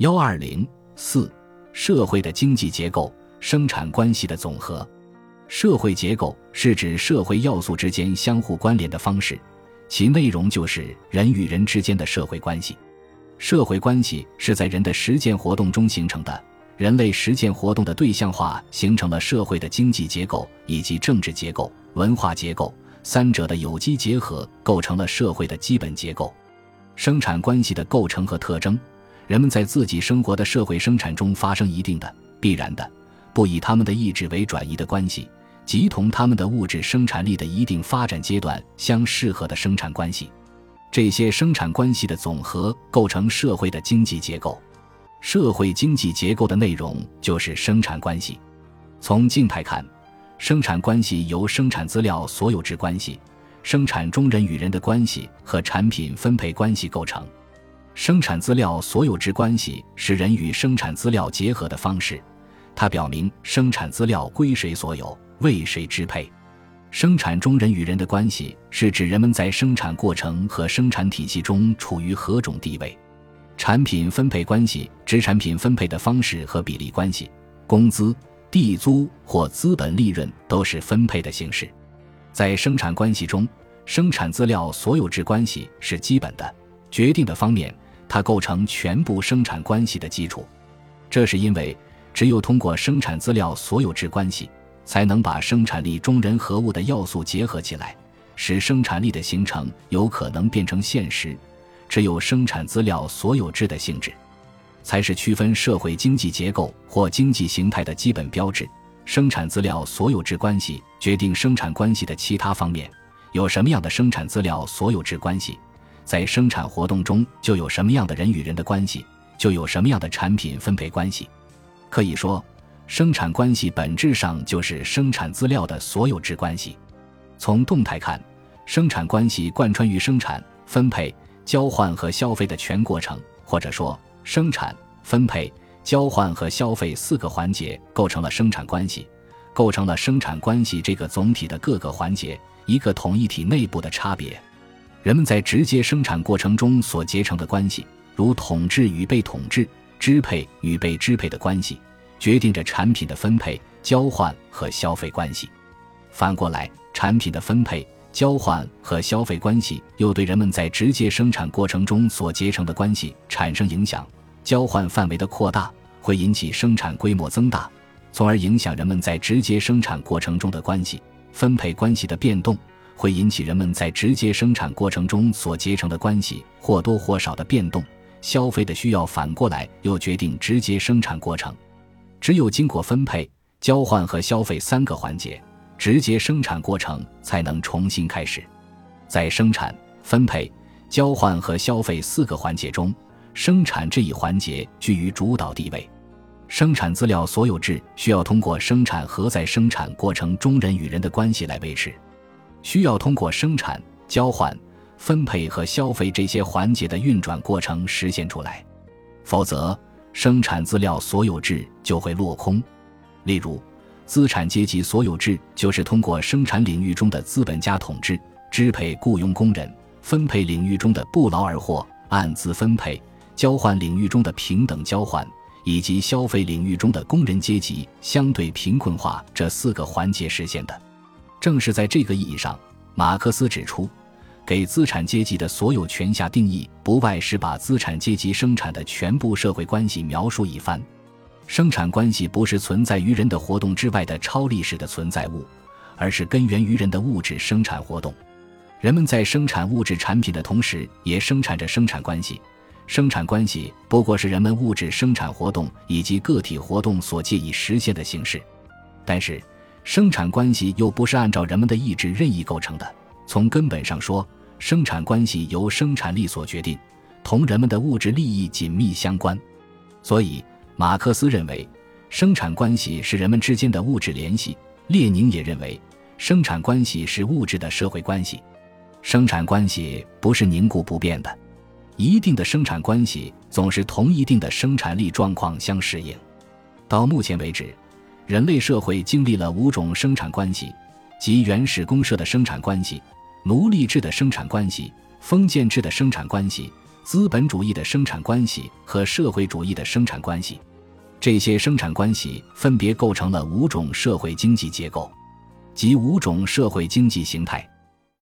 幺二零四，社会的经济结构，生产关系的总和。社会结构是指社会要素之间相互关联的方式，其内容就是人与人之间的社会关系。社会关系是在人的实践活动中形成的，人类实践活动的对象化形成了社会的经济结构以及政治结构、文化结构三者的有机结合，构成了社会的基本结构。生产关系的构成和特征。人们在自己生活的社会生产中发生一定的必然的不以他们的意志为转移的关系，即同他们的物质生产力的一定发展阶段相适合的生产关系。这些生产关系的总和构成社会的经济结构。社会经济结构的内容就是生产关系。从静态看，生产关系由生产资料所有制关系、生产中人与人的关系和产品分配关系构成。生产资料所有制关系是人与生产资料结合的方式，它表明生产资料归谁所有，为谁支配。生产中人与人的关系是指人们在生产过程和生产体系中处于何种地位。产品分配关系指产品分配的方式和比例关系，工资、地租或资本利润都是分配的形式。在生产关系中，生产资料所有制关系是基本的。决定的方面，它构成全部生产关系的基础。这是因为，只有通过生产资料所有制关系，才能把生产力中人和物的要素结合起来，使生产力的形成有可能变成现实。只有生产资料所有制的性质，才是区分社会经济结构或经济形态的基本标志。生产资料所有制关系决定生产关系的其他方面，有什么样的生产资料所有制关系？在生产活动中，就有什么样的人与人的关系，就有什么样的产品分配关系。可以说，生产关系本质上就是生产资料的所有制关系。从动态看，生产关系贯穿于生产、分配、交换和消费的全过程，或者说，生产、分配、交换和消费四个环节构成了生产关系，构成了生产关系这个总体的各个环节，一个统一体内部的差别。人们在直接生产过程中所结成的关系，如统治与被统治、支配与被支配的关系，决定着产品的分配、交换和消费关系。反过来，产品的分配、交换和消费关系又对人们在直接生产过程中所结成的关系产生影响。交换范围的扩大会引起生产规模增大，从而影响人们在直接生产过程中的关系。分配关系的变动。会引起人们在直接生产过程中所结成的关系或多或少的变动，消费的需要反过来又决定直接生产过程。只有经过分配、交换和消费三个环节，直接生产过程才能重新开始。在生产、分配、交换和消费四个环节中，生产这一环节居于主导地位。生产资料所有制需要通过生产和在生产过程中人与人的关系来维持。需要通过生产、交换、分配和消费这些环节的运转过程实现出来，否则生产资料所有制就会落空。例如，资产阶级所有制就是通过生产领域中的资本家统治、支配雇佣工人、分配领域中的不劳而获、按资分配、交换领域中的平等交换，以及消费领域中的工人阶级相对贫困化这四个环节实现的。正是在这个意义上，马克思指出，给资产阶级的所有权下定义，不外是把资产阶级生产的全部社会关系描述一番。生产关系不是存在于人的活动之外的超历史的存在物，而是根源于人的物质生产活动。人们在生产物质产品的同时，也生产着生产关系。生产关系不过是人们物质生产活动以及个体活动所借以实现的形式，但是。生产关系又不是按照人们的意志任意构成的。从根本上说，生产关系由生产力所决定，同人们的物质利益紧密相关。所以，马克思认为，生产关系是人们之间的物质联系；列宁也认为，生产关系是物质的社会关系。生产关系不是凝固不变的，一定的生产关系总是同一定的生产力状况相适应。到目前为止。人类社会经历了五种生产关系，即原始公社的生产关系、奴隶制的生产关系、封建制的生产关系、资本主义的生产关系和社会主义的生产关系。这些生产关系分别构成了五种社会经济结构，即五种社会经济形态。